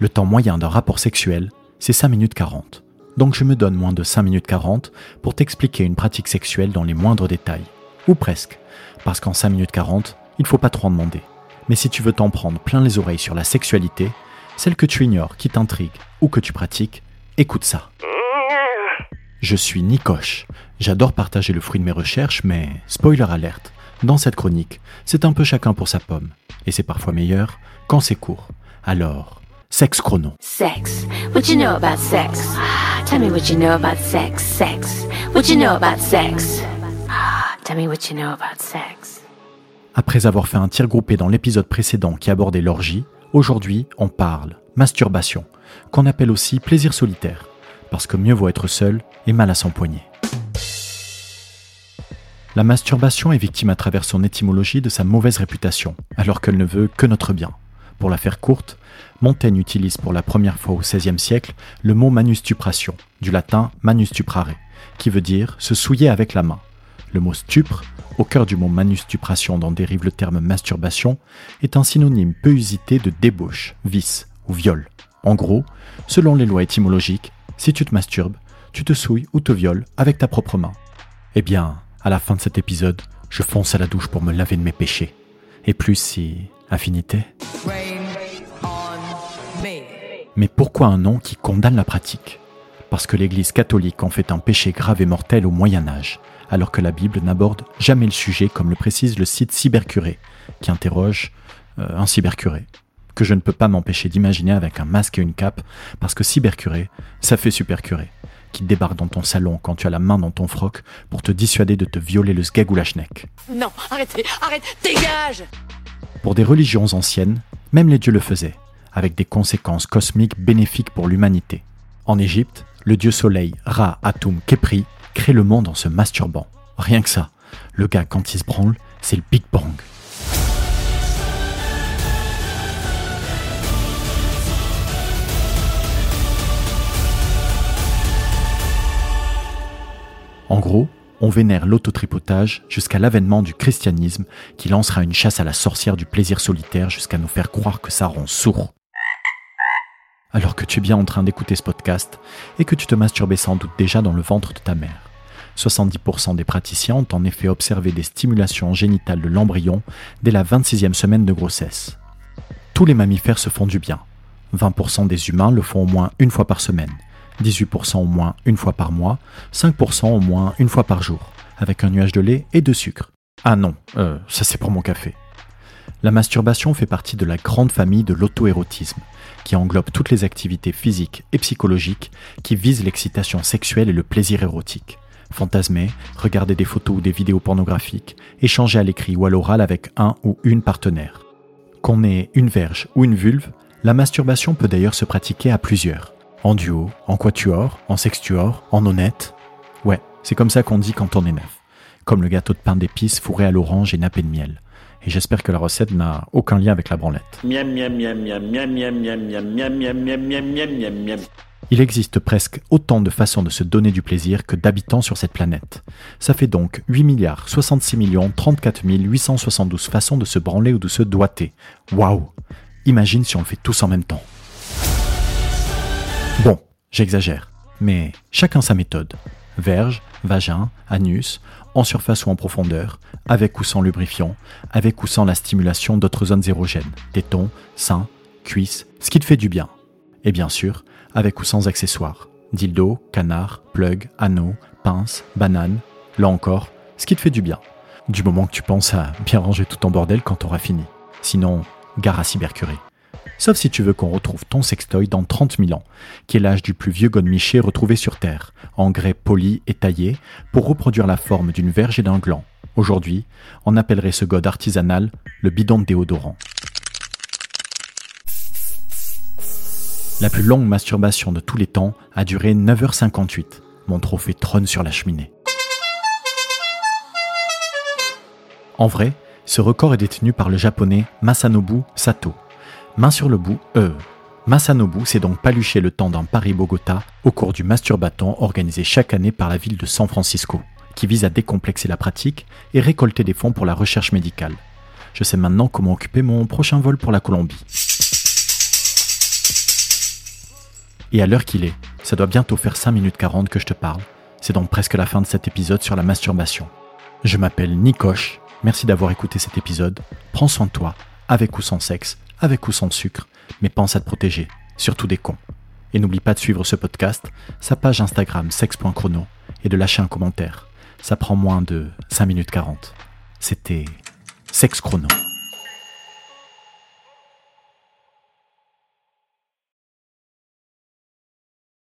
Le temps moyen d'un rapport sexuel, c'est 5 minutes 40. Donc je me donne moins de 5 minutes 40 pour t'expliquer une pratique sexuelle dans les moindres détails. Ou presque. Parce qu'en 5 minutes 40, il faut pas trop en demander. Mais si tu veux t'en prendre plein les oreilles sur la sexualité, celle que tu ignores, qui t'intrigue ou que tu pratiques, écoute ça. Je suis Nicoche. J'adore partager le fruit de mes recherches, mais spoiler alerte, dans cette chronique, c'est un peu chacun pour sa pomme. Et c'est parfois meilleur quand c'est court. Alors, sexe chrono. Sex. What you know about sex? Tell me what you know about sex. Sex. What you know about sex? Tell me what you know about sex. Après avoir fait un tir groupé dans l'épisode précédent qui abordait l'orgie, aujourd'hui on parle masturbation, qu'on appelle aussi plaisir solitaire, parce que mieux vaut être seul et mal à s'empoigner. La masturbation est victime à travers son étymologie de sa mauvaise réputation, alors qu'elle ne veut que notre bien. Pour la faire courte, Montaigne utilise pour la première fois au XVIe siècle le mot manustupration, du latin manustuprare, qui veut dire se souiller avec la main. Le mot stupre, au cœur du mot manustupration dont dérive le terme masturbation, est un synonyme peu usité de débauche, vice ou viol. En gros, selon les lois étymologiques, si tu te masturbes, tu te souilles ou te violes avec ta propre main. Eh bien, à la fin de cet épisode, je fonce à la douche pour me laver de mes péchés. Et plus si... affinité Mais pourquoi un nom qui condamne la pratique? Parce que l'Église catholique en fait un péché grave et mortel au Moyen Âge, alors que la Bible n'aborde jamais le sujet comme le précise le site Cybercuré, qui interroge euh, un cybercuré, que je ne peux pas m'empêcher d'imaginer avec un masque et une cape, parce que cybercuré, ça fait supercuré qui débarque dans ton salon quand tu as la main dans ton froc pour te dissuader de te violer le sgeg ou la schneck. Non, arrêtez, arrête, dégage! Pour des religions anciennes, même les dieux le faisaient, avec des conséquences cosmiques bénéfiques pour l'humanité. En Égypte, le dieu soleil Ra Atum Kepri crée le monde en se masturbant. Rien que ça. Le gars, quand il se branle, c'est le Big Bang. En gros, on vénère l'autotripotage jusqu'à l'avènement du christianisme qui lancera une chasse à la sorcière du plaisir solitaire jusqu'à nous faire croire que ça rend sourd. Alors que tu es bien en train d'écouter ce podcast et que tu te masturbais sans doute déjà dans le ventre de ta mère. 70% des praticiens ont en effet observé des stimulations génitales de l'embryon dès la 26e semaine de grossesse. Tous les mammifères se font du bien. 20% des humains le font au moins une fois par semaine. 18% au moins une fois par mois, 5% au moins une fois par jour, avec un nuage de lait et de sucre. Ah non, euh, ça c'est pour mon café. La masturbation fait partie de la grande famille de l'auto-érotisme, qui englobe toutes les activités physiques et psychologiques qui visent l'excitation sexuelle et le plaisir érotique. Fantasmer, regarder des photos ou des vidéos pornographiques, échanger à l'écrit ou à l'oral avec un ou une partenaire. Qu'on ait une verge ou une vulve, la masturbation peut d'ailleurs se pratiquer à plusieurs en duo, en quatuor, en sextuor, en honnête. Ouais, c'est comme ça qu'on dit quand on est neuf. Comme le gâteau de pain d'épices fourré à l'orange et nappé de miel. Et j'espère que la recette n'a aucun lien avec la branlette. Il existe presque autant de façons de se donner du plaisir que d'habitants sur cette planète. Ça fait donc 8 milliards 66 millions 34 872 façons de se branler ou de se doiter. Waouh Imagine si on le fait tous en même temps. Bon, j'exagère, mais chacun sa méthode. Verge, vagin, anus, en surface ou en profondeur, avec ou sans lubrifiant, avec ou sans la stimulation d'autres zones érogènes, tétons, seins, cuisses, ce qui te fait du bien. Et bien sûr, avec ou sans accessoires, dildo, canard, plug, anneau, pince, banane, là encore, ce qui te fait du bien. Du moment que tu penses à bien ranger tout ton bordel quand t'auras fini. Sinon, gare à cybercuré. Sauf si tu veux qu'on retrouve ton sextoy dans 30 000 ans, qui est l'âge du plus vieux godemiché retrouvé sur Terre, en grès poli et taillé, pour reproduire la forme d'une verge et d'un gland. Aujourd'hui, on appellerait ce god artisanal le bidon de déodorant. La plus longue masturbation de tous les temps a duré 9h58. Mon trophée trône sur la cheminée. En vrai, ce record est détenu par le japonais Masanobu Sato, Main sur le bout, euh. Masanobu s'est donc paluché le temps d'un Paris-Bogota au cours du Masturbaton organisé chaque année par la ville de San Francisco, qui vise à décomplexer la pratique et récolter des fonds pour la recherche médicale. Je sais maintenant comment occuper mon prochain vol pour la Colombie. Et à l'heure qu'il est, ça doit bientôt faire 5 minutes 40 que je te parle. C'est donc presque la fin de cet épisode sur la masturbation. Je m'appelle Nikoche, merci d'avoir écouté cet épisode. Prends soin de toi, avec ou sans sexe, avec ou sans sucre, mais pense à te protéger, surtout des cons. Et n'oublie pas de suivre ce podcast, sa page Instagram sex.chrono et de lâcher un commentaire. Ça prend moins de 5 minutes 40. C'était Sex Chrono.